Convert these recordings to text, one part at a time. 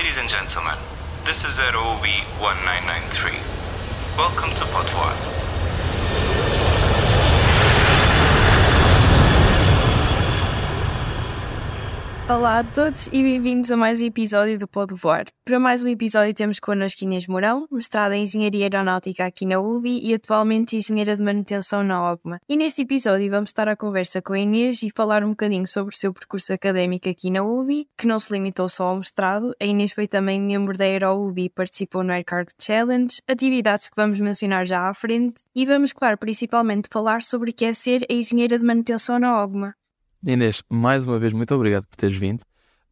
ladies and gentlemen. This is ROB 1993. Welcome to Podvar. Olá a todos e bem-vindos a mais um episódio do Pode Voar. Para mais um episódio temos connosco Inês Mourão, mestrada em Engenharia Aeronáutica aqui na UBI e atualmente engenheira de manutenção na OGMA. E neste episódio vamos estar à conversa com a Inês e falar um bocadinho sobre o seu percurso académico aqui na UBI, que não se limitou só ao mestrado. A Inês foi também membro da Aero-UBI e participou no Air Cargo Challenge, atividades que vamos mencionar já à frente e vamos, claro, principalmente falar sobre o que é ser a engenheira de manutenção na OGMA. Inês, mais uma vez, muito obrigado por teres vindo.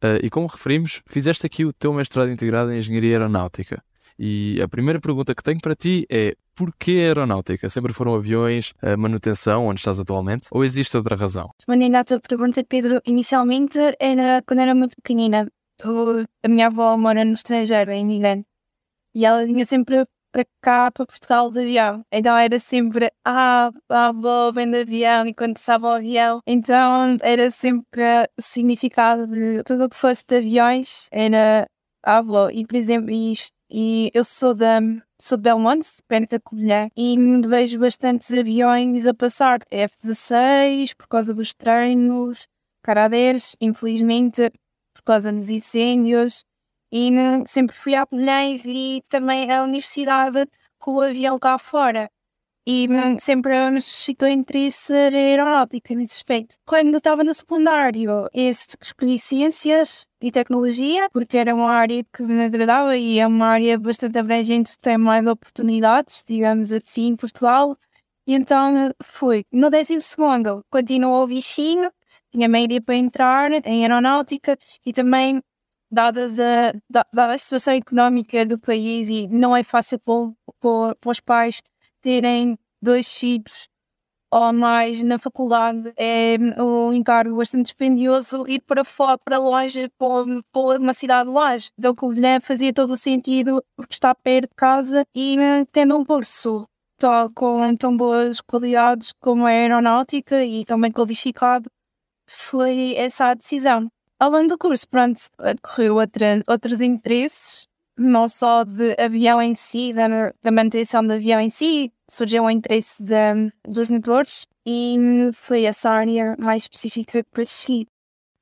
Uh, e como referimos, fizeste aqui o teu mestrado integrado em Engenharia Aeronáutica. E a primeira pergunta que tenho para ti é: porquê aeronáutica? Sempre foram aviões, a manutenção, onde estás atualmente? Ou existe outra razão? Respondendo à tua pergunta, Pedro, inicialmente era quando era muito pequenina. A minha avó mora no estrangeiro, é imigrante. E ela vinha sempre para cá, para Portugal de avião. Então era sempre, ah, a avó vem de avião e quando passava o avião. Então era sempre o significado de tudo o que fosse de aviões era a avó. E por exemplo, isto, e eu sou da sou de Belmonte, perto da Covilhã, e vejo bastantes aviões a passar. F-16, por causa dos treinos, Caradeiros, infelizmente, por causa dos incêndios. E né, sempre fui à Belém e vi também a universidade com o avião cá fora. E sempre me suscitou interesse aeronáutica nesse aspecto. Quando estava no secundário, escolhi ciências e tecnologia, porque era uma área que me agradava e é uma área bastante abrangente, tem mais oportunidades, digamos assim, em Portugal. E então fui. No décimo segundo, continuou o bichinho, tinha média para entrar em aeronáutica e também dadas a, dada a situação económica do país e não é fácil para, os pais terem dois filhos ou mais na faculdade é um encargo bastante dispendioso ir para fora, para longe, para, para uma cidade longe. Então, o fazia todo o sentido porque está perto de casa e tendo um curso tal, com tão boas qualidades como a aeronáutica e também qualificado, foi essa a decisão. Além do curso, pronto, correu outros interesses, não só de avião em si, da, da manutenção do avião em si, surgiu o interesse de, dos motores e foi essa área mais específica para seguir.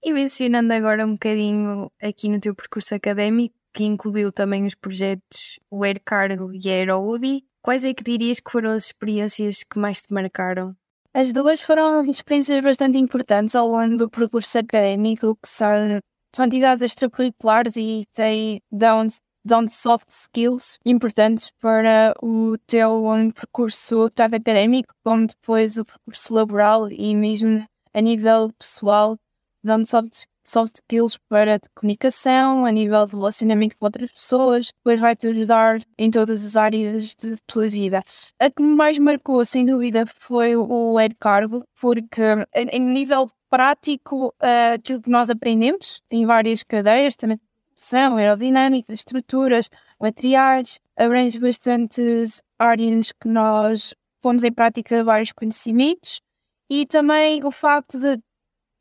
E mencionando agora um bocadinho aqui no teu percurso académico, que incluiu também os projetos Air Cargo e a AeroUbi, quais é que dirias que foram as experiências que mais te marcaram? As duas foram experiências bastante importantes ao longo do percurso académico, que são, são atividades extracurriculares e têm, dão, dão soft skills importantes para o teu percurso tanto académico como depois o percurso laboral e mesmo a nível pessoal, dão soft soft skills para comunicação, a nível de relacionamento com outras pessoas, depois vai-te ajudar em todas as áreas de tua vida. A que me mais marcou, sem dúvida, foi o Air Cargo, porque em nível prático, aquilo que nós aprendemos, tem várias cadeiras, também são aerodinâmica, estruturas, materiais, abrange bastantes áreas que nós pomos em prática vários conhecimentos e também o facto de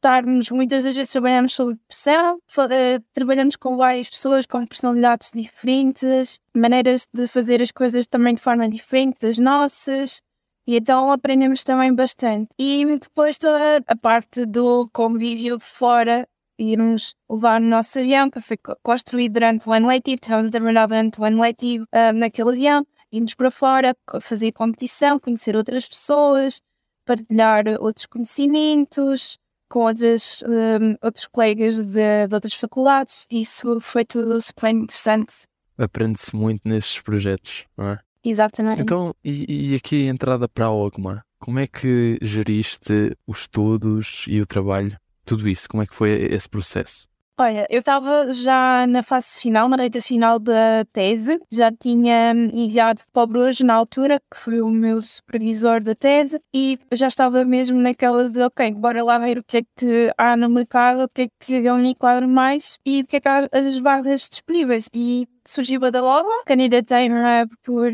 estarmos, muitas das vezes trabalhamos sobre pressão, uh, trabalhamos com várias pessoas com personalidades diferentes, maneiras de fazer as coisas também de forma diferente das nossas. E então aprendemos também bastante. E depois toda a parte do convívio de fora, irmos levar no nosso avião, que foi construído durante o ano letivo, estávamos a trabalhar durante o ano letivo uh, naquele avião, irmos para fora, fazer competição, conhecer outras pessoas, partilhar outros conhecimentos, com outras, um, outros colegas de, de, outras faculdades. Isso foi tudo super interessante. Aprende-se muito nestes projetos, não é? Exatamente. Então, e, e aqui a entrada para a OGMA, como é que geriste os estudos e o trabalho? Tudo isso, como é que foi esse processo? Olha, eu estava já na fase final, na reta final da tese, já tinha enviado para o Brujo na altura, que foi o meu supervisor da tese, e já estava mesmo naquela de, ok, bora lá ver o que é que há no mercado, o que é que eu me enquadro mais e o que é que há as vagas disponíveis. E surgiu a da logo, candidatei-me por,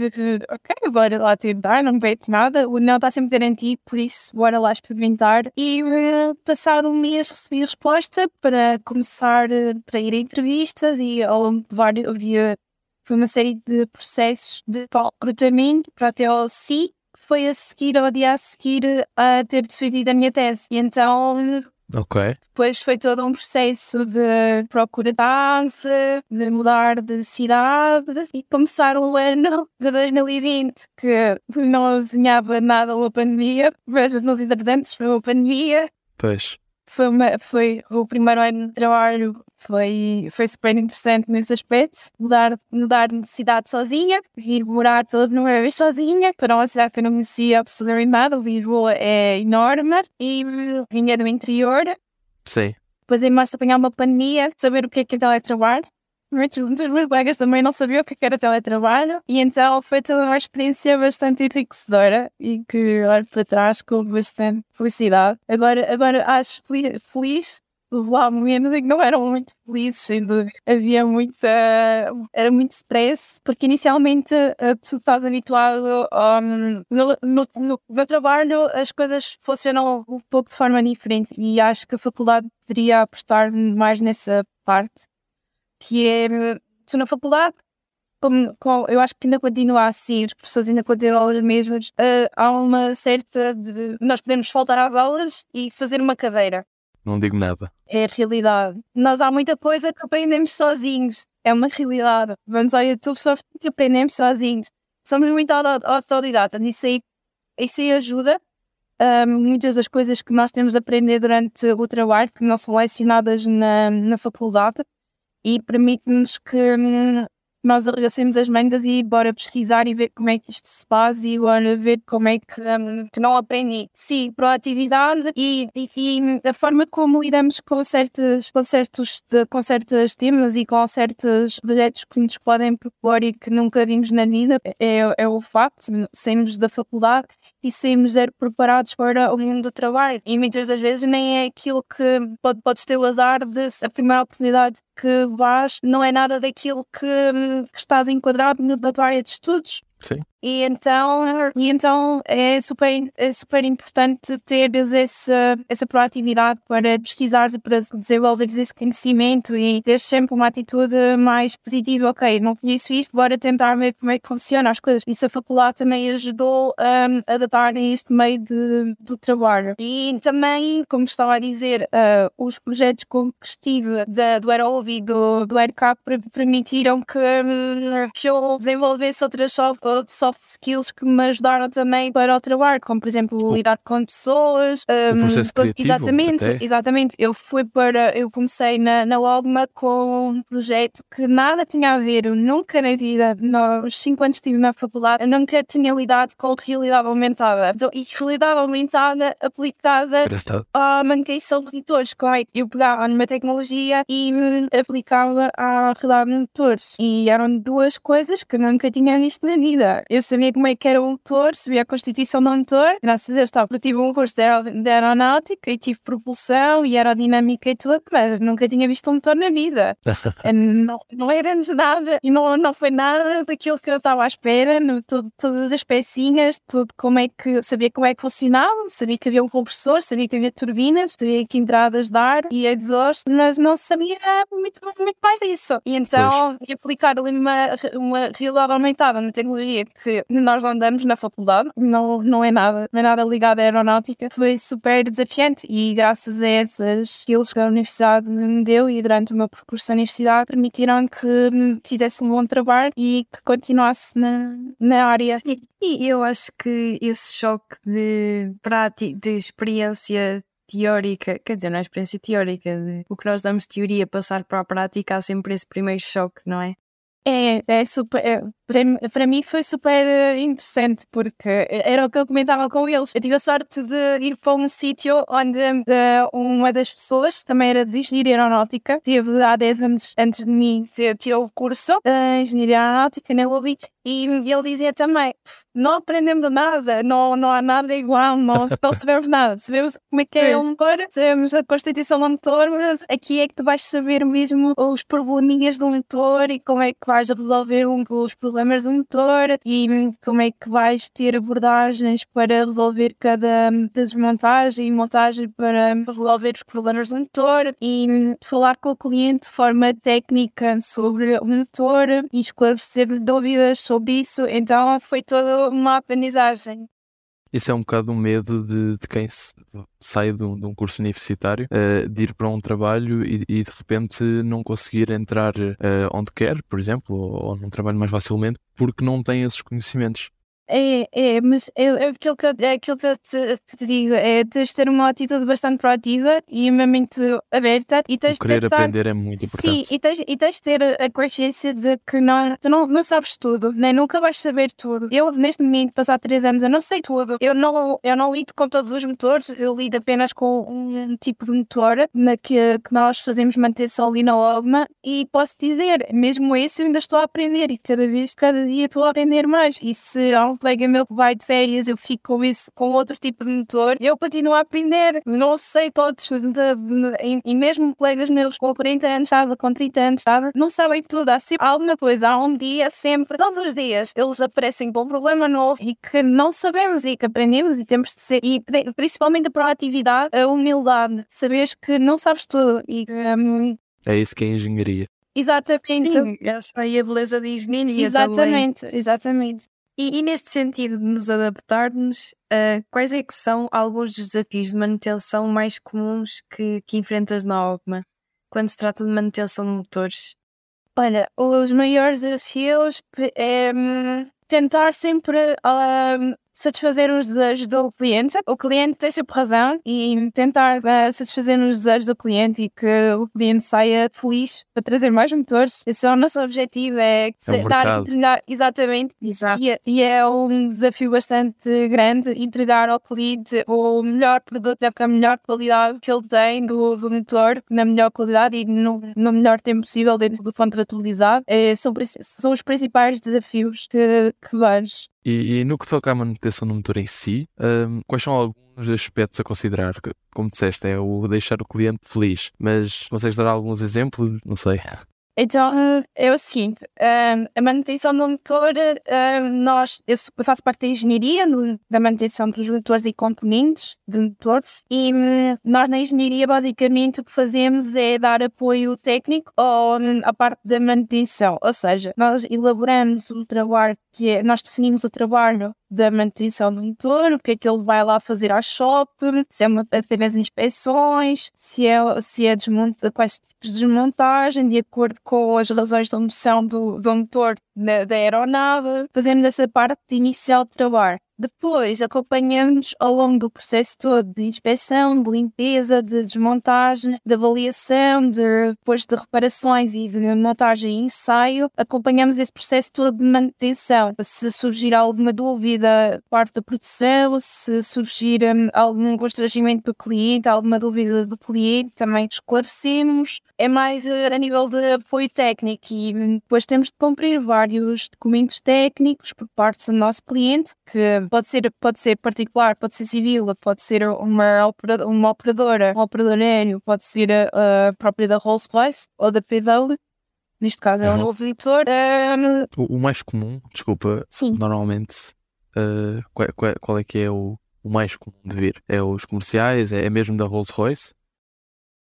ok, bora lá tentar, não vejo nada, o não está sempre garantido, por isso bora lá experimentar. E passado um mês recebi resposta para começar, para ir a entrevistas e ao longo de vários, havia foi uma série de processos de recrutamento para até ao SI, foi a seguir, ao dia a seguir, a ter defendido a minha tese. E então Ok. depois foi todo um processo de procura de casa, de mudar de cidade e começar um ano de 2020 que não desenhava nada uma pandemia, mas nos entretantos foi uma pandemia. Pois. Foi, uma, foi o primeiro ano de trabalho, foi, foi super interessante nesse aspecto. Mudar, mudar de cidade sozinha, vir morar pela primeira vez sozinha para uma cidade que eu não conhecia absolutamente nada. Lisboa é enorme e vinha do interior. Sim. Depois em março apanhar uma pandemia, saber o que é que é teletrabalho. Muitos dos meus colegas também não sabiam o que é que era teletrabalho e então foi toda uma experiência bastante enriquecedora e que olho para trás com bastante felicidade. Agora, agora acho feliz, feliz lá momentos em que não eram muito felizes, dúvida. Havia muita. era muito stress, porque inicialmente eh, tu estás habituado um, no, no, no, trabalho, as coisas funcionam um pouco de forma diferente e acho que a faculdade poderia apostar mais nessa parte, que é tu na faculdade. Como, como, eu acho que ainda continua assim, os professores ainda continuam os mesmos. Uh, há uma certa. De, nós podemos faltar às aulas e fazer uma cadeira Não digo nada. é a realidade. Nós há muita coisa que aprendemos sozinhos. É uma realidade. Vamos ao YouTube só que aprendemos sozinhos. Somos muito auto- autodidatas. Isso aí, isso aí ajuda. Ah, muitas das coisas que nós temos de aprender durante o trabalho, que não são lecionadas na, na faculdade, e permite-nos que hum, nós arregacemos as mangas e bora pesquisar e ver como é que isto se faz e bora ver como é que, hum, que não aprendi. Sim, proatividade e, e, e a forma como lidamos com certos, com, certos, com certos temas e com certos projetos que nos podem propor e que nunca vimos na vida é, é o facto. Saímos da faculdade e saímos zero preparados para o mundo do trabalho. E muitas das vezes nem é aquilo que pode, podes ter o azar de a primeira oportunidade que vais não é nada daquilo que, hum, que estás enquadrado na tua área de estudos. Sim. E então, e então é, super, é super importante teres essa, essa proatividade para pesquisar e para desenvolveres esse conhecimento e ter sempre uma atitude mais positiva. Ok, não conheço isto, bora tentar ver como é que funciona as coisas. Isso a faculdade também ajudou um, a adaptar a este meio de, do trabalho. E também, como estava a dizer, uh, os projetos com que estive da, do Aerob e do, do AirCap permitiram que, hum, que eu desenvolvesse outras soft, soft skills que me ajudaram também para o trabalho, como por exemplo lidar com pessoas. O hum, processo criativo, Exatamente, até. exatamente. Eu fui para, eu comecei na, na Logma com um projeto que nada tinha a ver, eu nunca na vida, nos 5 anos que estive na faculdade, eu nunca tinha lidado com realidade aumentada. Então, e realidade aumentada aplicada à manutenção de é que eu pegava numa tecnologia e me aplicava à realidade de motores. E eram duas coisas que eu nunca tinha visto na vida. Eu sabia como é que era um motor, sabia a constituição do motor, graças a Deus, tá, eu tive um curso de, aero- de aeronáutica e tive propulsão e aerodinâmica e tudo, mas nunca tinha visto um motor na vida. Eh, não, não era nada, e não, não foi nada daquilo que eu estava à espera, no, tudo- todas as pecinhas, tudo como é que, sabia como é que funcionava, sabia que havia um compressor, sabia que havia turbinas, sabia que entradas de ar e exhaust, mas não sabia muito, muito mais disso. E então, e aplicar ali uma, uma realidade aumentada na tecnologia que nós não damos na faculdade, não, não é nada, não é nada ligado à aeronáutica, foi super desafiante e graças a essas skills que a universidade me deu e durante o meu percurso na universidade permitiram que fizesse um bom trabalho e que continuasse na, na área. Sim, e eu acho que esse choque de, prática, de experiência teórica, quer dizer, não é experiência teórica, de o que nós damos teoria passar para a prática, há sempre esse primeiro choque, não é? É, é super. é, para, mim- para mim foi super eh, interessante porque era o que eu comentava com eles. Eu tive a sorte de ir para um sítio onde eh, uma das pessoas também era de engenharia aeronáutica, teve há 10 anos antes de mim, tirou o curso de engenharia aeronáutica na UBI e ele dizia também: "Pff, não aprendemos nada, não, não há nada igual, não, não sabemos nada. Sabemos como é que é um motor, sabemos a constituição do motor, mas aqui é que tu vais saber mesmo os probleminhas do motor e como é que vais resolver um, os problemas do motor e como é que vais ter abordagens para resolver cada desmontagem e montagem para resolver os problemas do motor e falar com o cliente de forma técnica sobre o motor e esclarecer dúvidas sobre isso. Então foi toda uma aprendizagem. Isso é um bocado um medo de, de quem sai de um, de um, curso universitário, uh, de ir para um trabalho e, e, de repente não conseguir entrar uh, onde quer, por exemplo, ou, ou num trabalho mais facilmente, porque não tem esses conhecimentos. É, é, mas é, é, aquilo, que eu, é aquilo que eu te, que te digo, é tens de ter uma atitude bastante proativa e uma mente aberta e tens o querer de pensar, aprender é muito importante. Sim, e tens, e tens de ter a consciência de que não, tu não, não sabes tudo, né? nunca vais saber tudo. Eu, neste momento, passar três anos, eu não sei tudo. Eu não, eu não lido com todos os motores, eu lido apenas com um tipo de motor na que, que nós fazemos manutenção ali na Ogma e posso dizer, mesmo esse eu ainda estou a aprender e cada vez, cada dia estou a aprender mais. E se há um colega meu que vai de férias, eu fico com isso, com outro tipo de motor, eu continuo a aprender. Não sei todos, de, de, e mesmo colegas meus com 40 anos, sabe, com 30 anos, sabe, não sabem tudo. Há sempre alguma coisa, há um dia, sempre, todos os dias, eles aparecem com um problema novo e que não sabemos e que aprendemos e temos de ser, e principalmente a proatividade, a humildade, saberes que não sabes tudo e um, é isso que é engenharia. Exatamente. Sim, essa aí a beleza de engenharia Exatamente, também. exatamente. E, e, neste sentido de nos adaptarmos, uh, quais é que são alguns dos desafios de manutenção mais comuns que, que enfrentas na OGMA quando se trata de manutenção de motores? Olha, os maiores desafios é tentar sempre uh, satisfazer os desejos do cliente. O cliente tem sempre razão e tentar uh, satisfazer os desejos do cliente e que o cliente saia feliz para trazer mais motores. Esse é o nosso objetivo, é, é dar, entregar, exatamente. Exato. E, e, é um desafio bastante grande entregar ao cliente o melhor produto, com a melhor qualidade que ele tem do, do motor, na melhor qualidade e no, no melhor tempo possível dentro do contrato utilizado. É, são, são os principais desafios que, que vejo. E, e, no que toca à manutenção do motor em si, um, quais são alguns aspectos a considerar? Como disseste, é o deixar o cliente feliz, mas consegues dar alguns exemplos? Não sei. Então, é o seguinte, a manutenção do motor, nós, eu faço parte da engenharia da manutenção dos motores e componentes de motores e hum, nós na engenharia basicamente o que fazemos é dar apoio técnico à parte da manutenção, ou seja, nós elaboramos o trabalho que é, nós definimos o trabalho da manutenção do motor, o que é que ele vai lá fazer à shop, se é uma, apenas inspeções, se é, se é desmonta, quais tipos de desmontagem, de acordo com as razões de moção do, do motor da, da aeronave. Fazemos essa parte inicial de trabalho. Depois acompanhamos ao longo do processo todo de inspeção, de limpeza, de desmontagem, de avaliação, de, depois de reparações e de montagem e ensaio, acompanhamos esse processo todo de manutenção. Se surgir alguma dúvida parte da produção, se surgir um, algum constrangimento do cliente, alguma dúvida do cliente, também esclarecemos. É mais uh, a nível de apoio técnico e um, depois temos de cumprir vários documentos técnicos por parte do nosso cliente que pode ser, pode ser particular, pode ser civil, pode ser uma, operadora, uma operadora, um operador aéreo, pode ser a, a própria da Rolls-Royce ou da PW. Neste caso é um novo editor. Um... O, o, mais comum, desculpa, Sim. normalmente, uh, qual, qual, qual, é que é o, o mais comum de vir? É os comerciais? É, é mesmo da Rolls-Royce?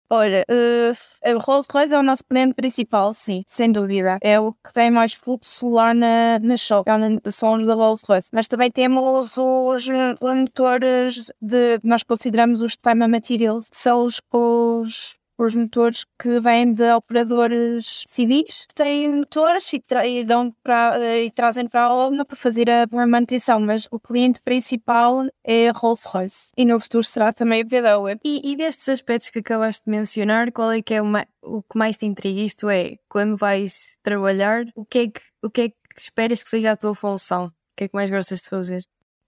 Olha, uh, a Rolls-Royce é o nosso cliente principal, sim, sem dúvida. É o que tem mais fluxo lá na, na shop, são os da Rolls-Royce. Mas também temos os, os motores de, nós consideramos os time materials, que são os, os os motores que vêm de operadores civis, têm motores e, tra e dão para, e trazem para a Olna para fazer a, manutenção, mas o cliente principal é Rolls-Royce e no futuro será também a VW. E, e destes aspectos que acabaste de mencionar, qual é que é o, o que mais te intriga? Isto é, quando vais trabalhar, o que é que, o que, é que esperas que seja a tua função? O que é que mais gostas de fazer?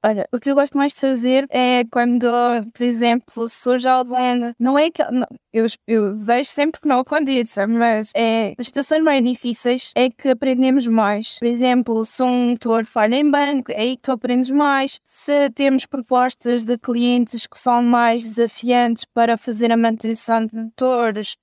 Olha, o que eu gosto mais de fazer é quando, por exemplo, surge algum. Não é que. Não, eu, eu desejo sempre que não aconteça, mas é, as situações mais difíceis é que aprendemos mais. Por exemplo, se um motor falha em banco, é aí que tu aprendes mais. Se temos propostas de clientes que são mais desafiantes para fazer a manutenção de motores,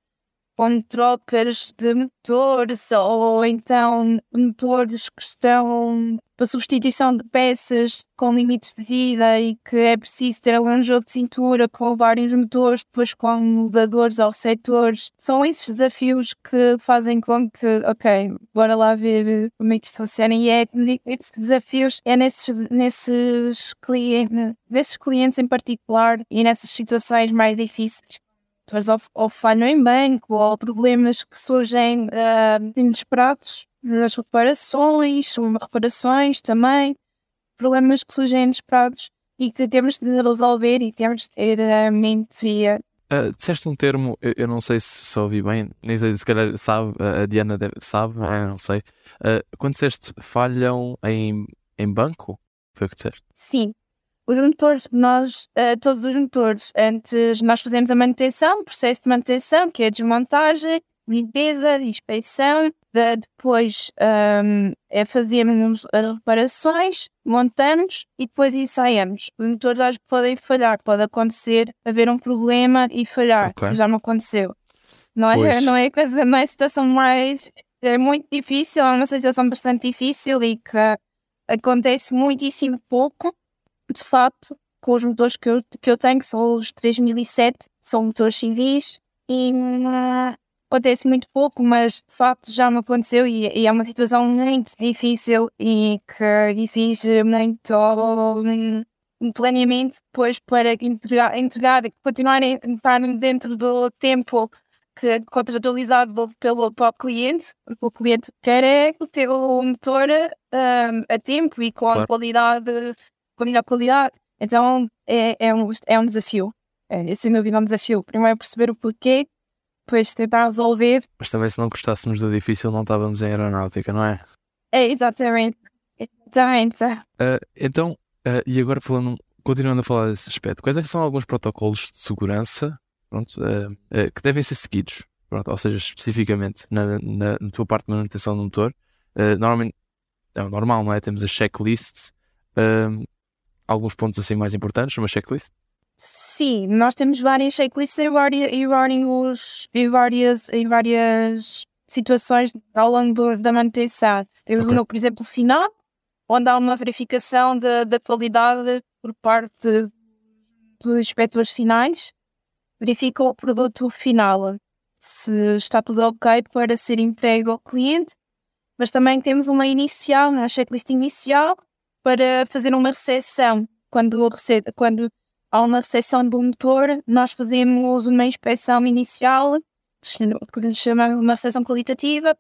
com trocas de motores ou então motores que estão para substituição de peças com limites de vida e que é preciso ter um jogo de cintura com vários motores, depois com mudadores ou setores. São esses desafios que fazem com que, ok, bora lá ver como é que isto funciona. E é esses desafios é nesses, nesses, clientes, nesses clientes em particular e nessas situações mais difíceis ou, ou falham em banco, ou problemas que surgem uh, inesperados nas reparações, reparações também, problemas que surgem inesperados e que temos de resolver e temos de ter a mente. Uh, disseste um termo, eu, eu, não sei se só ouvi bem, nem sei se calhar sabe, a Diana deve, sabe, eu não sei. Uh, quando disseste falham em, em banco, foi o que disseste? Sim, os motores, nós, uh, todos os motores, antes nós fazemos a manutenção, processo de manutenção, que é desmontagem, limpeza, inspeção, de, depois um, é fazermos as reparações, montamos e depois ensaiamos. Os motores às podem falhar, pode acontecer, haver um problema e falhar, okay. já me aconteceu. Não é, não é coisa, não é situação mais, é muito difícil, é uma situação bastante difícil e que acontece muitíssimo pouco de facto, com os motores que eu, que eu tenho, que são os 3007, são motores civis e uh, acontece muito pouco, mas de facto já me aconteceu e, e, é uma situação muito difícil e que exige muito um planeamento depois para entregar, entregar continuar a estar dentro do tempo que é contratualizado pelo, pelo cliente, porque o cliente quer é ter o motor um, a tempo e com claro. a qualidade melhor qualidade. Então é, é, um, é um desafio. É, sem dúvida, é um desafio. Primeiro perceber o porquê, depois tentar resolver. Mas também, se não gostássemos do difícil, não estávamos em aeronáutica, não é? É, exatamente. Exatamente. Uh, então, uh, e agora falando, continuando a falar desse aspecto, quais é que são alguns protocolos de segurança pronto, uh, que devem ser seguidos? Pronto, ou seja, especificamente na, na, na tua parte de manutenção do motor, normalmente é normal, não é? Temos as checklists alguns pontos assim mais importantes numa checklist? Sim, nós temos várias checklists em, várias, em, vários, em, várias, em várias situações ao longo da manutenção. Temos okay. um, por exemplo, final, onde há uma verificação da, da qualidade por parte dos inspectores finais, verificam o produto final, se está tudo ok para ser entregue ao cliente, mas também temos uma inicial, na checklist inicial, para fazer uma recepção. Quando, quando há uma recepção do motor, nós fazemos uma inspeção inicial, que chamamos uma recepção qualitativa,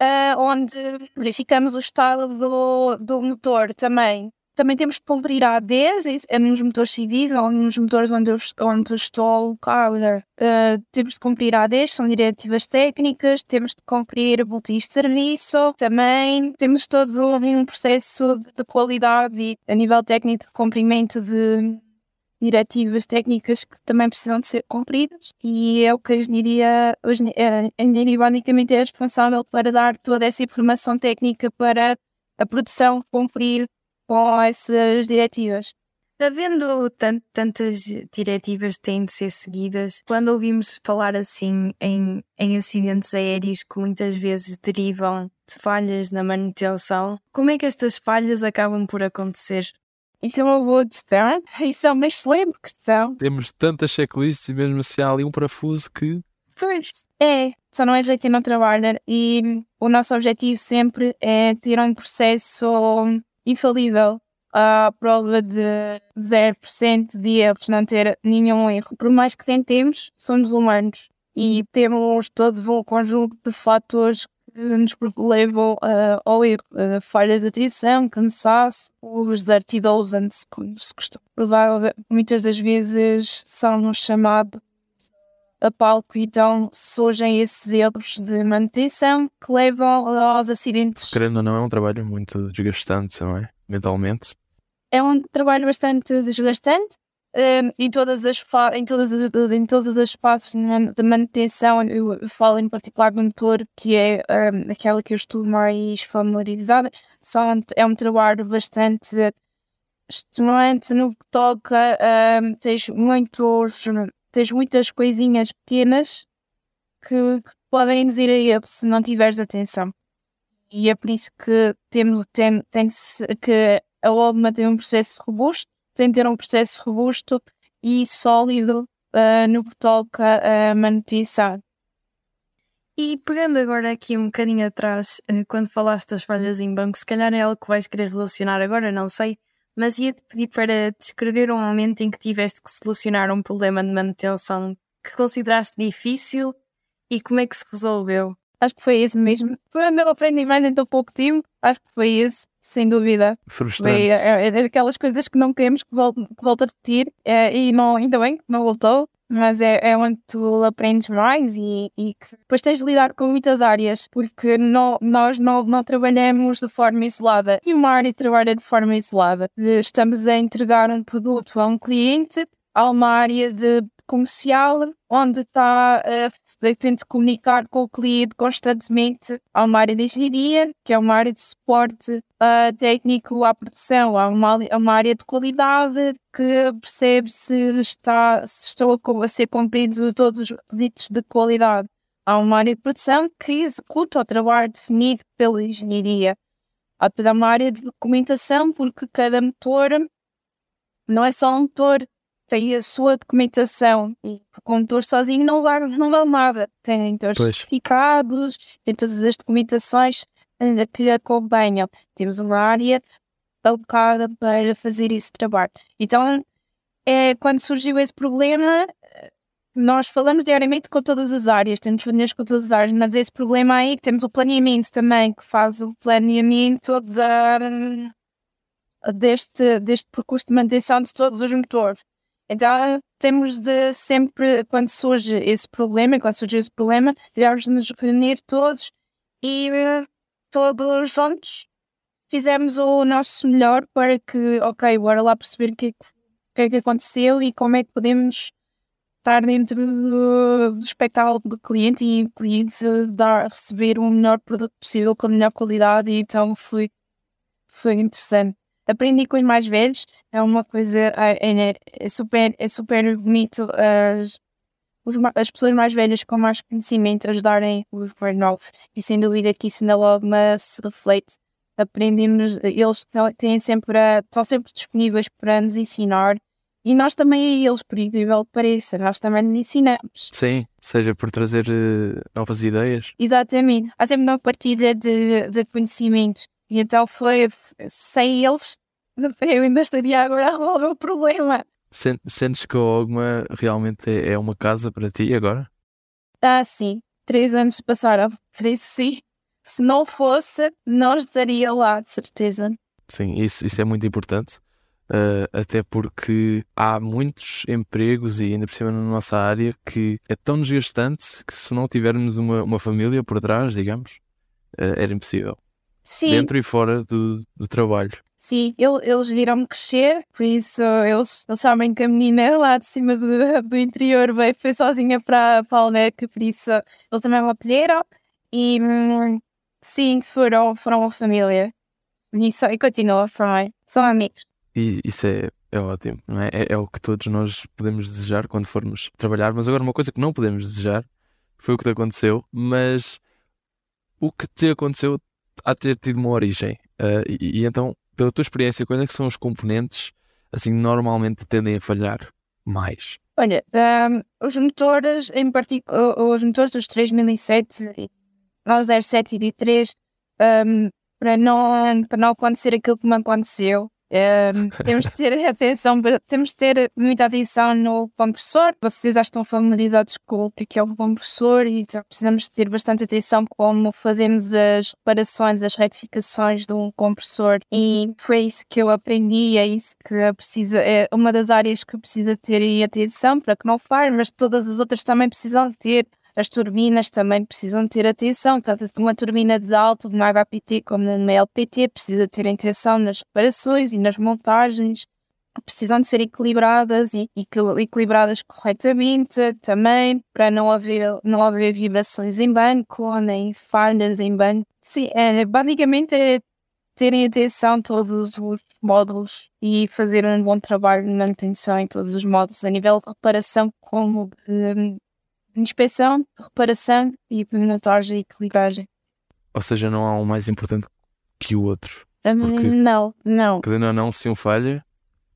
uh, onde verificamos o estado do, do motor também também temos que cumprir a ADs é nos motores civis ou nos motores onde eu, onde eu estou alocada. Uh, temos de cumprir ADs, são diretivas técnicas, temos de cumprir boletins de serviço, também temos todo um processo de, de qualidade e a nível técnico de cumprimento de diretivas técnicas que também precisam de ser cumpridas e é o que a engenharia, a engenharia basicamente é responsável para dar toda essa informação técnica para a produção cumprir com essas diretivas. Havendo tant, tantas diretivas que têm de ser seguidas, quando ouvimos falar assim em, em acidentes aéreos que muitas vezes derivam de falhas na manutenção, como é que estas falhas acabam por acontecer? Isso é uma boa questão. Isso é uma excelente questão. Temos tantas checklists e mesmo assim há ali um parafuso que. Pois. É, só não é jeito e não trabalha. E o nosso objetivo sempre é ter um processo infalível à prova de 0% de erros, não ter nenhum erro. Por mais que tentemos, somos humanos e temos todo um conjunto de fatores que nos levam uh, ao erro. Uh, falhas de atenção, cansaço, os dirty dozens, como se costuma provar, muitas das vezes são chamados a palco, então surgem esses erros de manutenção que levam aos acidentes. Querendo ou não, é um trabalho muito desgastante, não é? mentalmente? É um trabalho bastante desgastante. Um, em, todas as em, todas as, em todas as fases de manutenção, eu falo em particular do motor, que é um, aquela que eu estou mais familiarizada, são, é um trabalho bastante estimulante no que toca, um, tens, muitos, tens muitas coisinhas pequenas que, que podem induzir a erro se não tiveres atenção. E é por isso que temos, tem, tem que a OBMA tem um processo robusto, tem de ter um processo robusto e sólido uh, no que toca a manutenção. E pegando agora aqui um bocadinho atrás, eh, quando falaste das falhas em banco, se calhar é algo que vais querer relacionar agora, não sei, mas ia-te pedir para descrever um momento em que tiveste que solucionar um problema de manutenção que consideraste difícil e como é que se resolveu? Acho que foi esse mesmo. Foi onde eu aprendi mais em tão pouco tempo. Acho que foi esse, sem dúvida. Frustrante. Foi, é, é daquelas coisas que não queremos que volte, que volte a repetir. É, e não, ainda bem que não voltou. Mas é, é onde tu aprendes mais e, e que depois tens de lidar com muitas áreas, porque não, nós não, não trabalhamos de forma isolada. E uma área trabalha de forma isolada. Estamos a entregar um produto a um cliente, há uma área de comercial, onde está uh, tento comunicar com o cliente constantemente. Há uma área de engenharia, que é uma área de suporte uh, técnico à produção. Há uma, uma área de qualidade que percebe se, está, se estão a, a ser cumpridos todos os requisitos de qualidade. Há uma área de produção que executa o trabalho definido pela engenharia. Há depois há uma área de documentação, porque cada motor não é só um motor, tem a sua documentação e o condutor sozinho não vale, não vale nada. Tem os certificados, tem todas as documentações eh, que acompanham. Temos uma área alocada para fazer esse trabalho. Então, é, quando surgiu esse problema, nós falamos diariamente com todas as áreas, temos reuniões com todas as áreas, mas esse problema aí, temos o planeamento também, que faz o planeamento da, deste, deste percurso de manutenção de todos os motores. Então temos de sempre, quando surge esse problema, quando surge esse problema, devemos nos reunir todos e todos juntos fizemos o nosso melhor para que, ok, bora lá perceber o que, que é que aconteceu e como é que podemos estar dentro do, do espectáculo do cliente e o cliente dar, receber o melhor produto possível com a melhor qualidade. E então foi, foi interessante aprendi com os mais velhos, é uma coisa, é, é, é super, é super bonito as, os, as pessoas mais velhas com mais conhecimento ajudarem os mais novos e sem dúvida que isso na Logma se reflete. Aprendemos, eles têm sempre a, estão sempre disponíveis para nos ensinar e nós também a eles, por incrível que pareça, nós também nos ensinamos. Sim, seja por trazer uh, novas ideias. Exatamente, há sempre uma partilha de, de conhecimentos. E então foi, sem eles, eu ainda estaria agora a resolver o problema. Sentes que a Ogma realmente é, é uma casa para ti agora? Ah, sim. Três anos passaram. Por isso, sim. Se não fosse, não estaria lá, de certeza. Sim, isso, isso é muito importante. Uh, até porque há muitos empregos e ainda por cima na nossa área que é tão desgastante que se não tivermos uma, uma família por trás, digamos, uh, era impossível. Sim. Dentro e fora do, do trabalho. Sim, eles viram-me crescer, por isso eles, eles sabem que a menina lá de cima do, do interior veio, foi sozinha para, para a Alneca, por isso eles também me acolheram e hum, sim, foram, foram uma família. Isso, e continua, foram, são amigos. E isso é, é ótimo, não é? é? É o que todos nós podemos desejar quando formos trabalhar, mas agora uma coisa que não podemos desejar foi o que te aconteceu, mas o que te aconteceu há de ter tido uma origem. Uh, e, e, então pela tua experiência, quais é que são os componentes assim normalmente tendem a falhar mais? Olha, um, os motores, em particular, os motores dos 3007, 907 e D3, um, para, não, para não acontecer aquilo que me aconteceu, um, temos de ter atenção, temos de ter muita atenção no compressor. Vocês já estão familiarizados com o que é o compressor e então precisamos ter bastante atenção como fazemos as reparações, as retificações de um compressor. E foi isso que eu aprendi, é isso que precisa, é uma das áreas que precisa ter atenção para que não falhe, mas todas as outras também precisam ter as turbinas também precisam ter atenção, tanto uma turbina de alto, na HPT como na LPT, precisa ter atenção nas reparações e nas montagens, precisam de ser equilibradas e, e equilibradas corretamente também, para não haver, não haver vibrações em banco, nem falhas em banco. Sim, é, basicamente é terem atenção todos os módulos e fazer um bom trabalho de manutenção em todos os módulos, a nível de reparação como de inspeção, reparação e pimenotagem e equilibragem. Ou seja, não há um mais importante que o outro. Hum, Porque- Não, não. Querendo ou não, se um falha,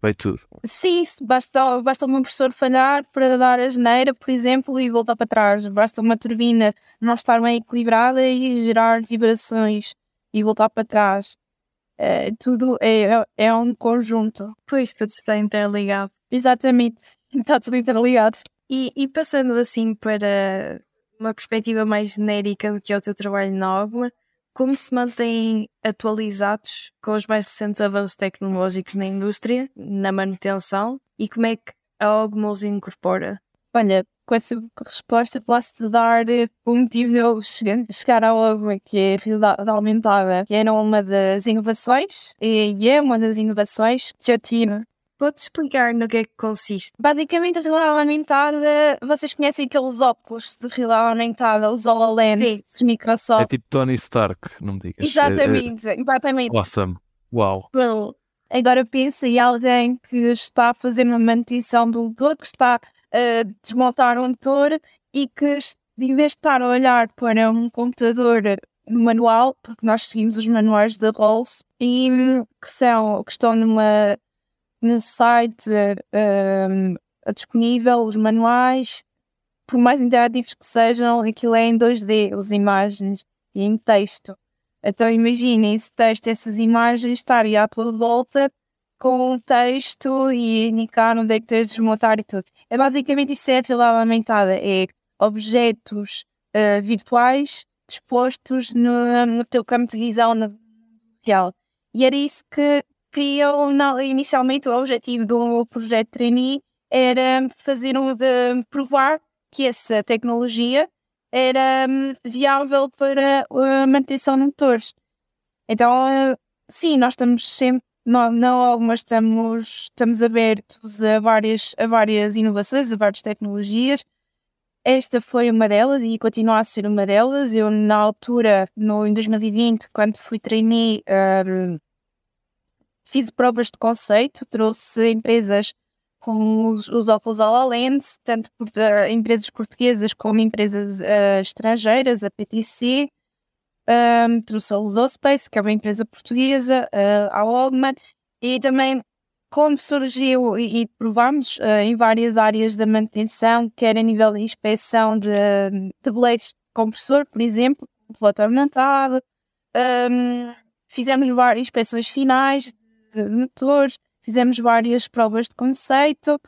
vai tudo. Sim, basta, basta um professor falhar para dar a geneira, por exemplo, e voltar para trás. Basta uma turbina não estar bem equilibrada e gerar vibrações e voltar para trás. Eh, tudo é, é um conjunto. Pois, tudo está interligado. Exatamente. Está tudo interligado. E, e passando assim para uma perspectiva mais genérica do que é o teu trabalho na Ogma, como se mantêm atualizados com os mais recentes avanços tecnológicos na indústria, na manutenção, e como é que a Ogma os incorpora? Olha, com essa resposta posso-te dar eh, o motivo de eu chegar, à OGMA, que é a realidade aumentada, que era uma das inovações, e é uma das inovações que eu tive Pode explicar no que é que consiste? Basicamente, a realidade aumentada, vocês conhecem aqueles óculos de realidade aumentada, os HoloLens, dos Microsoft. É tipo Tony Stark, não me digas. É- Exatamente, exatamente. É, awesome. Uau. Agora pensa em alguém que está a fazer uma manutenção do motor, que está a desmontar um motor e que, em vez de estar a olhar para um computador manual, porque nós seguimos os manuais da Rolls, e hum, que, são, que estão numa, no site hum, disponível, os manuais, por mais interativos que sejam, aquilo é em 2D, as imagens, e em texto. Então imaginem esse texto, essas imagens estarem à tua volta com um texto e indicar onde é que tens de desmontar e tudo. É basicamente isso é a realidade aumentada, é objetos eh, virtuais dispostos no, no teu campo de visão real. E era isso que na- inicialmente o objetivo do projeto Trainee era fazer um, eh, provar que essa tecnologia era hum, viável para a manutenção de motores. Então, eh, sim, nós estamos sempre, não, não algumas estamos, estamos abertos a várias, a várias inovações, a várias tecnologias. Esta foi uma delas e continua a ser uma delas. Eu, na altura, no, em 2020, quando fui trainee, hum, fiz provas de conceito, trouxe empresas com os, os óculos HoloLens, tanto por eh, empresas portuguesas como empresas eh, estrangeiras, a PTC, um, trouxe a Lusospace, que é uma empresa portuguesa, eh, a Ogman, e também como surgiu e, e provámos eh, em várias áreas da manutenção, quer a nível de inspeção de, boletos de compressor, por exemplo, flota aumentada, um, fizemos várias inspeções finais motores, fizemos várias provas de conceito.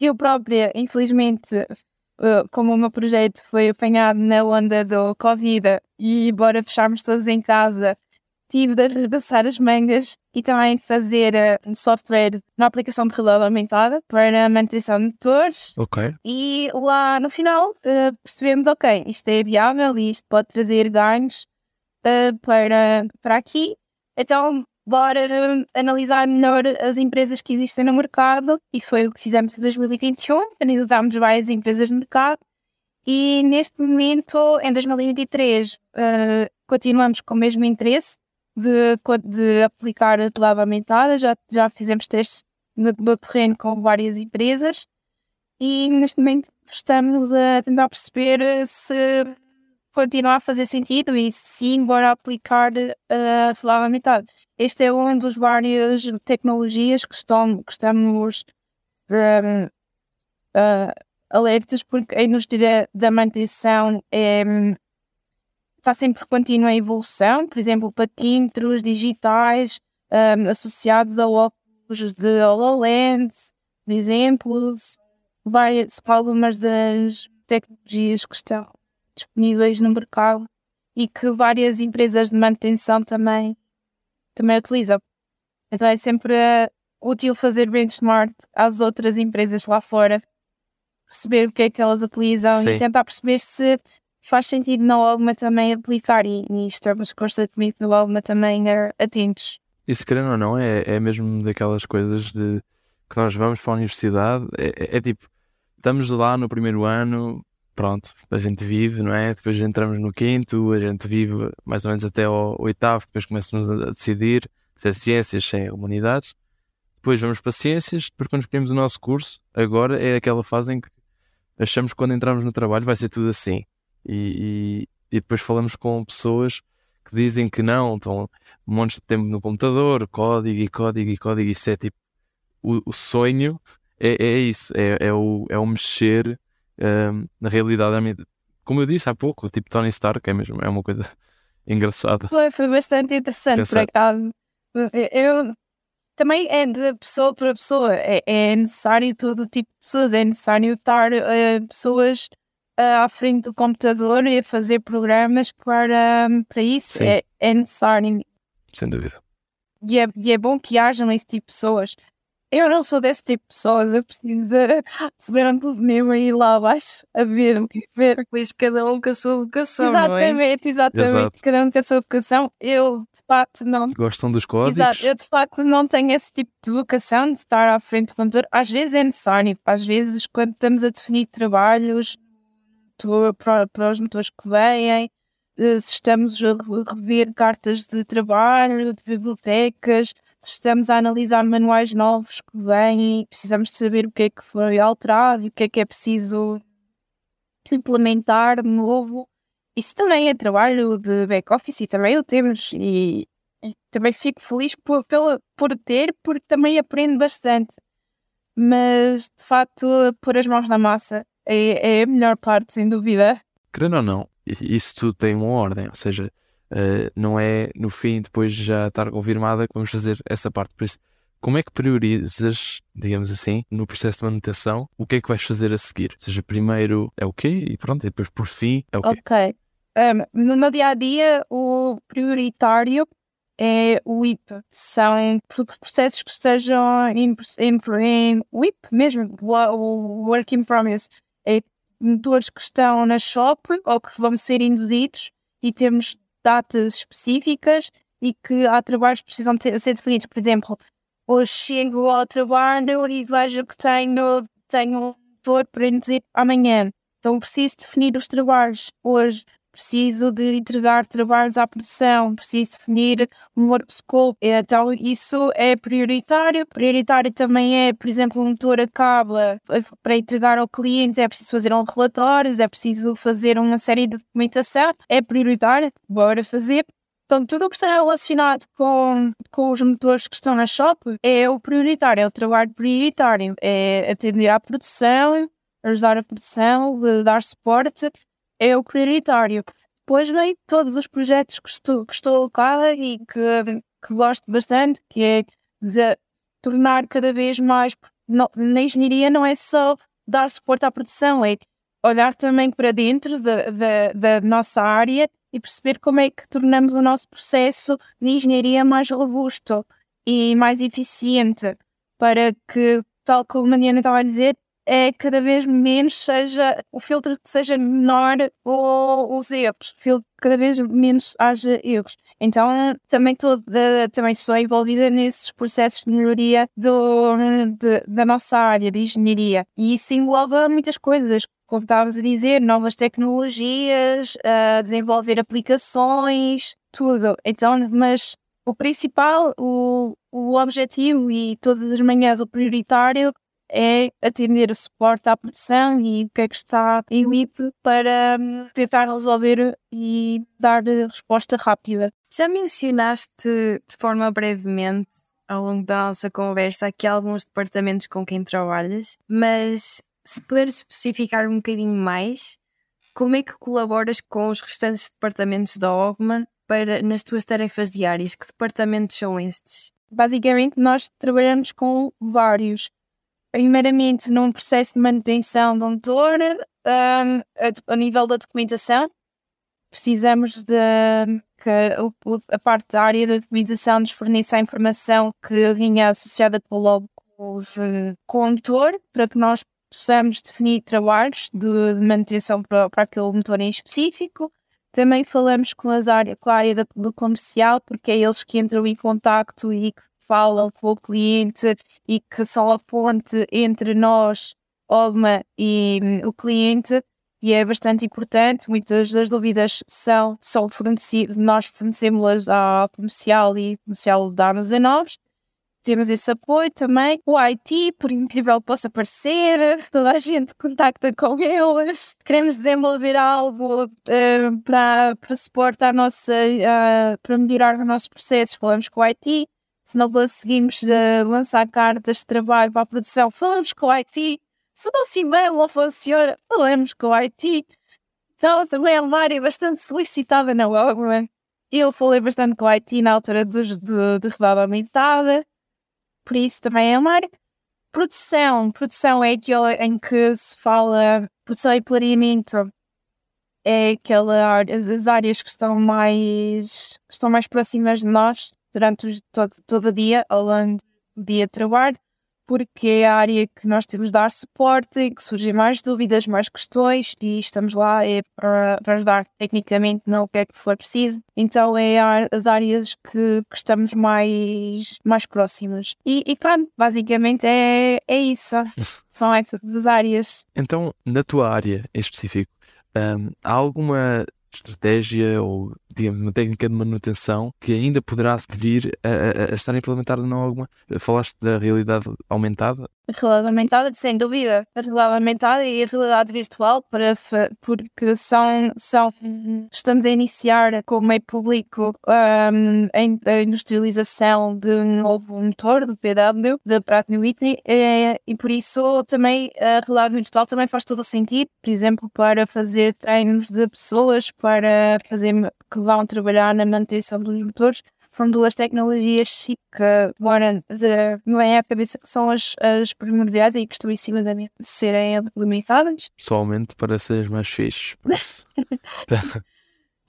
Eu própria, infelizmente, eh, como o meu projeto foi apanhado na onda do Covid e embora fecharmos todos em casa, tive de arregaçar as mangas e também fazer eh, um software na aplicação de realidade aumentada para a manutenção de motores. Ok. E lá no final eh, percebemos, ok, isto é viável e isto pode trazer ganhos eh, para, para aqui. Então, bora eh, analisar melhor as empresas que existem no mercado e foi o que fizemos em 2021. Analisámos várias empresas no mercado e neste momento, em 2023, eh, continuamos com o mesmo interesse de, de aplicar a realidade aumentada. Já, já fizemos testes no, no terreno com várias empresas e neste momento estamos a tentar perceber se continua a fazer sentido e sim, bora aplicar eh, a realidade aumentada. Este é um dos várias tecnologias que, estão, que estamos eh, eh, alertas porque a indústria da manutenção é, está sempre contínua evolução, por exemplo, paquímetros digitais eh, associados a óculos de HoloLens, por exemplo, várias, algumas das tecnologias que estão disponíveis no mercado e que várias empresas de manutenção também, também utilizam. Então é sempre eh, útil fazer benchmark às outras empresas lá fora, perceber o que é que elas utilizam Sim. e tentar perceber se faz sentido na alguma também aplicar e, e estamos constantemente no alguma também eh, atentos. Isso, querendo ou não, é, é mesmo daquelas coisas de que nós vamos para a universidade. É, é- é tipo, estamos lá no primeiro ano, pronto, a gente vive, não é? Depois entramos no quinto, a gente vive mais ou menos até ao oitavo, depois começamos a decidir se é ciências, se é humanidades. Depois vamos para ciências, depois quando escolhemos o nosso curso, agora é aquela fase em que achamos que quando entramos no trabalho vai ser tudo assim. E, e, e depois falamos com pessoas que dizem que não, estão um monte de tempo no computador, código e código e código, isso é tipo o, o sonho é, é isso, é, é, o, é o mexer um, na realidade. Como eu disse há pouco, tipo Tony Stark é mesmo, é uma coisa engraçada. Foi, foi bastante interessante, por acaso. Eu, também é de pessoa para pessoa, é, é necessário todo tipo de pessoas, é necessário estar uh, pessoas uh, à frente do computador e a fazer programas para, para isso, é, é necessário. Sem dúvida. E é, e é bom que hajam esse tipo de pessoas. Eu não sou desse tipo de pessoas, eu preciso de subir um telefonema e ir lá abaixo a ver, ver. Pois cada um com a sua vocação, exatamente, não é? Exatamente, Exato. cada um com a sua vocação. Eu, de facto, não... Gostam dos códigos? Exato, eu, de facto, não tenho esse tipo de vocação de estar à frente do computador. Às vezes é necessário, às vezes, quando estamos a definir trabalhos para, para os motores que vêm, eh, se estamos a rever cartas de trabalho, de bibliotecas, estamos a analisar manuais novos que vêm e precisamos de saber o que é que foi alterado e o que é que é preciso implementar de novo. Isso também é trabalho de back-office e também o temos e, e, também fico feliz por, pela, por ter, porque também aprendo bastante. Mas, de facto, pôr as mãos na massa é, é a melhor parte, sem dúvida. Querendo ou não, isso tudo tem uma ordem, ou seja, uh, não é no fim, depois de já estar confirmada, que vamos fazer essa parte. Por isso, como é que priorizas, digamos assim, no processo de manutenção, o que é que vais fazer a seguir? Ou seja, primeiro é o quê e pronto, e depois por fim é o quê? Ok. Um, no meu dia a dia, o prioritário é o WIP. São processos que estejam em, em, em WIP mesmo, o, Work in Progress. É motores que estão na shop ou que vão ser induzidos e temos datas específicas e que há trabalhos que precisam ter, ser definidos. Por exemplo, hoje chego ao trabalho e vejo que tenho, tenho um motor para induzir amanhã. Então preciso definir os trabalhos hoje preciso de entregar trabalhos à produção, preciso definir um workscope. Então, isso é prioritário. Prioritário também é, por exemplo, um motor acaba para entregar ao cliente, é preciso fazer um relatório, é preciso fazer uma série de documentação. É prioritário, bora fazer. Então, tudo o que está relacionado com, com os motores que estão na shop é o prioritário, é o trabalho prioritário. É atender à produção, ajudar a produção, dar suporte é o prioritário. Depois vem todos os projetos que estou, que estou alocada e que, que gosto bastante, que é de tornar cada vez mais. Não, na engenharia não é só dar suporte à produção, é olhar também para dentro da, nossa área e perceber como é que tornamos o nosso processo de engenharia mais robusto e mais eficiente para que, tal como a Mariana estava a dizer, é cada vez menos seja o filtro que seja menor ou os erros, cada vez menos haja erros. Então também estou também estou envolvida nesses processos de melhoria do, de, da nossa área de engenharia e isso engloba muitas coisas, como estávamos a dizer, novas tecnologias, desenvolver aplicações, tudo. Então, mas o principal, o, o objetivo e todas as manhãs o prioritário é atender o suporte à produção e o que é que está em WIP para hum, tentar resolver e dar resposta rápida. Já mencionaste de forma brevemente ao longo da nossa conversa aqui alguns departamentos com quem trabalhas, mas se puderes especificar um bocadinho mais, como é que colaboras com os restantes departamentos da OGMA para, nas tuas tarefas diárias? Que departamentos são estes? Basicamente, nós trabalhamos com vários primeiramente num processo de manutenção do motor, um, a, a, nível da documentação, precisamos de que a parte da área da documentação nos forneça a informação que vinha associada logo com, o motor, para que nós possamos definir trabalhos de, de manutenção para, para aquele motor em específico. Também falamos com, as área, com a área do, do comercial, porque é eles que entram em contacto e que falam com o cliente e que são a ponte entre nós, Ogma, e hum, o cliente, e é bastante importante. Muitas das dúvidas são, são fornecidas, nós fornecemos-las ao comercial e o comercial dá-nos a nós. temos esse apoio também. O IT, por incrível que possa parecer, toda a gente contacta com eles. Queremos desenvolver algo uh, para, para suportar a nossa, uh, para melhorar os nossos processos, falamos com o IT. Se não conseguimos uh, lançar cartas de trabalho para a produção, falamos com o IT. Se o nosso e-mail não funciona, falamos com o IT. Então, também é uma área bastante solicitada na Ogma. Eu falei bastante com o IT na altura dos, de, de realidade aumentada, por isso também é uma área. Produção. Produção é aquela em que se fala produção e planeamento. É aquela área, as áreas que estão mais, que estão mais próximas de nós durante todo, todo o dia, ao longo do dia de trabalho porque é a área que nós temos de dar suporte, que surgem mais dúvidas, mais questões e estamos lá é para, para ajudar tecnicamente no que é que for preciso. Então é as áreas que, que estamos mais, mais próximas. E, e pronto, basicamente é, é isso. São essas as áreas. Então, na tua área em específico, um, há alguma estratégia ou, digamos, uma técnica de manutenção que ainda poderá vir a, a, a estar implementada não alguma? Falaste da realidade aumentada? A realidade aumentada, sem dúvida. A realidade aumentada e a realidade virtual, para, porque são, são, estamos a iniciar com o meio público um, a industrialização de um novo motor do PW, da Pratt Whitney, e, e por isso também a realidade virtual também faz todo o sentido, por exemplo, para fazer treinos de pessoas para fazer vão trabalhar na manutenção dos motores. São duas tecnologias que agora não é a cabeça que são as, as primordiais e que estão em cima da mesa de serem implementadas. Pessoalmente parece mais fixe.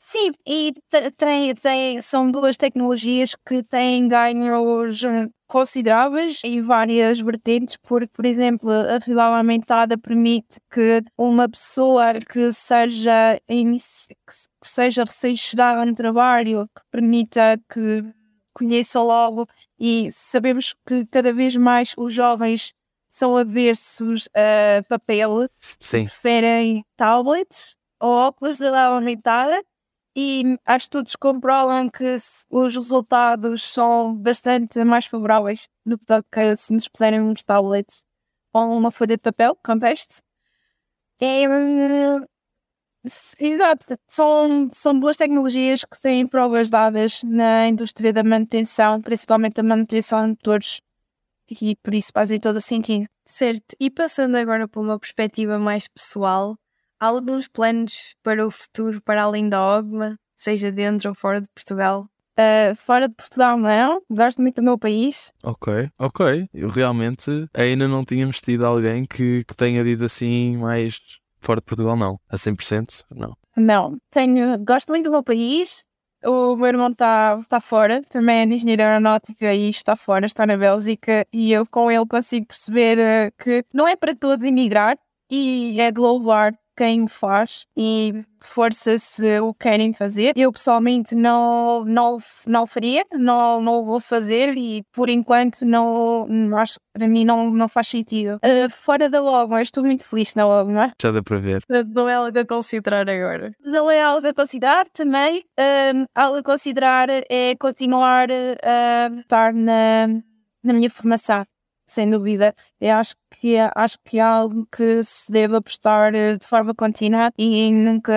Sim, e tem, tem, são duas tecnologias que têm ganhos consideráveis em várias vertentes, porque, por exemplo, a realidade aumentada permite que uma pessoa que seja, que seja recém-chegada no trabalho, que permita que conheça logo, e sabemos que cada vez mais os jovens são aversos a papel, Sim. preferem tablets ou óculos de realidade aumentada e acho que todos comprovam que os resultados são bastante mais favoráveis do que se nos puserem uns tablets ou uma folha de papel, conteste. É, exato, são, são duas tecnologias que têm provas dadas na indústria da manutenção, principalmente a manutenção de motores, e por isso fazem todo o sentido. Certo, e passando agora para uma perspectiva mais pessoal, Há alguns planos para o futuro, para além da OGMA, seja dentro ou fora de Portugal? Uh, fora de Portugal não, gosto muito do meu país. Ok, ok. Eu realmente ainda não tínhamos tido alguém que, que tenha dito assim mais fora de Portugal não, a 100% não. Não, tenho, gosto muito do meu país. O meu irmão está tá fora, também é de engenharia aeronáutica e está fora, está na Bélgica e eu com ele consigo perceber uh, que não é para todos emigrar e é de louvar quem faz e força se o querem fazer. Eu pessoalmente não, não, não faria, não, não vou fazer e por enquanto não, acho para mim não, não faz sentido. Uh, fora da Logma, estou muito feliz na Logma. Já dá para ver. Não é algo a considerar agora. Não é algo a considerar também. Um, algo a considerar é continuar a estar na, na minha formação sem dúvida. Eu acho que, é, acho que é algo que se deve apostar eh, de forma contínua e nunca,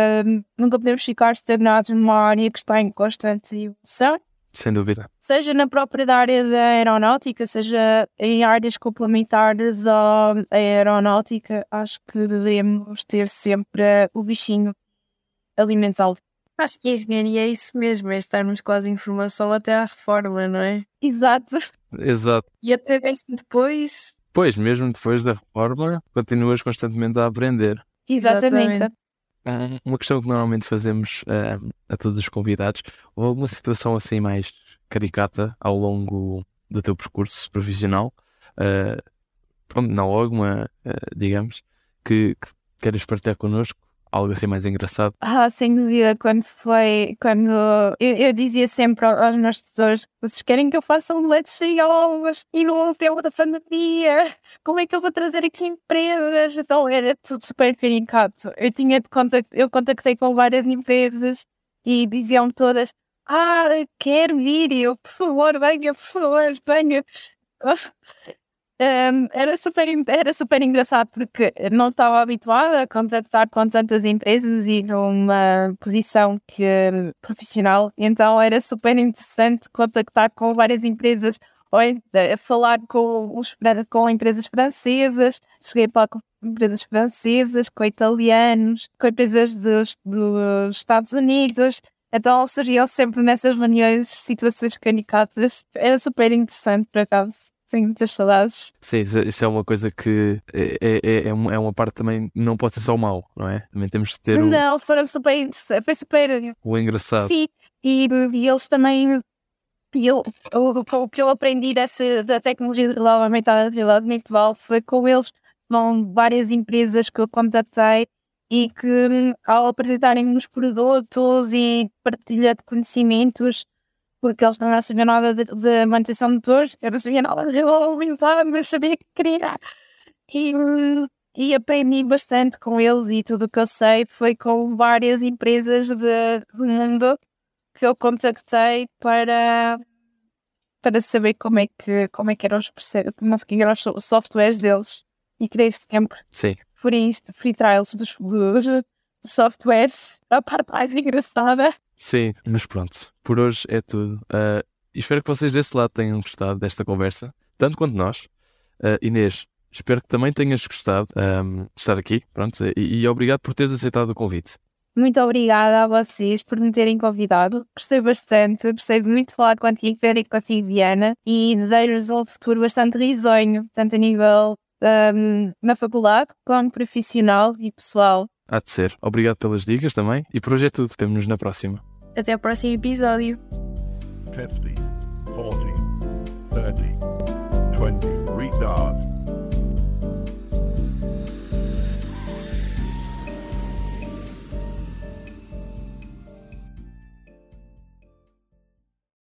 nunca podemos ficar estagnados numa área que está em constante evolução. Sem dúvida. Seja na própria área da aeronáutica, seja em áreas complementares à aeronáutica, acho que devemos ter sempre o bichinho alimentá-lo. Acho que a engenharia é isso mesmo, é estarmos com as informação até à reforma, não é? Exato. Exato. E até mesmo depois. Pois, mesmo depois da reforma, continuas constantemente a aprender. Exatamente. Exatamente. Uma questão que normalmente fazemos uh, a todos os convidados, ou alguma situação assim mais caricata ao longo do teu percurso profissional, uh, pronto, não alguma, uh, digamos, que, que queres partilhar connosco, algo assim mais engraçado? Ah, sem dúvida, quando foi, quando eu, eu dizia sempre aos meus tutores, vocês querem que eu faça um leite de ovos e no tempo da pandemia, como é que eu vou trazer aqui empresas? Então era tudo super caricato. Eu tinha de contact, eu contactei com várias empresas e diziam todas, ah, quero vir, eu, por favor, venha, por favor, venha. Um, era, super, era super engraçado porque não estava habituada a contactar com tantas empresas e numa posição que, profissional, então era super interessante contactar com várias empresas ou a falar com, os, com empresas francesas, cheguei para com empresas francesas, com italianos, com empresas dos, dos Estados Unidos, então surgiam sempre nessas reuniões situações caricatas. Era super interessante, por acaso. Tenho muitas saudades. Sim, isso é uma coisa que é, é, é, é uma parte também, não pode ser só o mau, não é? Também temos de ter o. Não, foram super interessantes. Foi super. O engraçado. Sim, e, e eles também. E eu, o, o que eu aprendi dessa, da tecnologia de realidade aumentada, de realidade virtual, foi com eles, com várias empresas que eu contactei e que, ao apresentarem os produtos e partilha de conhecimentos, porque eles não sabiam nada de, de manutenção de motores, eu não sabia nada de aumentar, mas sabia que queria. E, e aprendi bastante com eles e tudo o que eu sei foi com várias empresas de, do mundo que eu contactei para para saber como é que como é que eram os como é eram os softwares deles e criei sempre Sim. free, free trials dos, dos, dos softwares a parte mais engraçada Sim, mas pronto, por hoje é tudo. Uh, espero que vocês desse lado tenham gostado desta conversa, tanto quanto nós. Uh, Inês, espero que também tenhas gostado um, de estar aqui, pronto, e, e obrigado por teres aceitado o convite. Muito obrigada a vocês por me terem convidado. Gostei bastante, gostei muito de falar contigo, e contigo, Diana, e desejo-vos um futuro bastante risonho, tanto a nível um, na faculdade, como profissional e pessoal. Há de ser. Obrigado pelas dicas também, e por hoje é tudo. Vemo-nos na próxima. Até o próximo episódio. 50, 40, 30, 20, retard.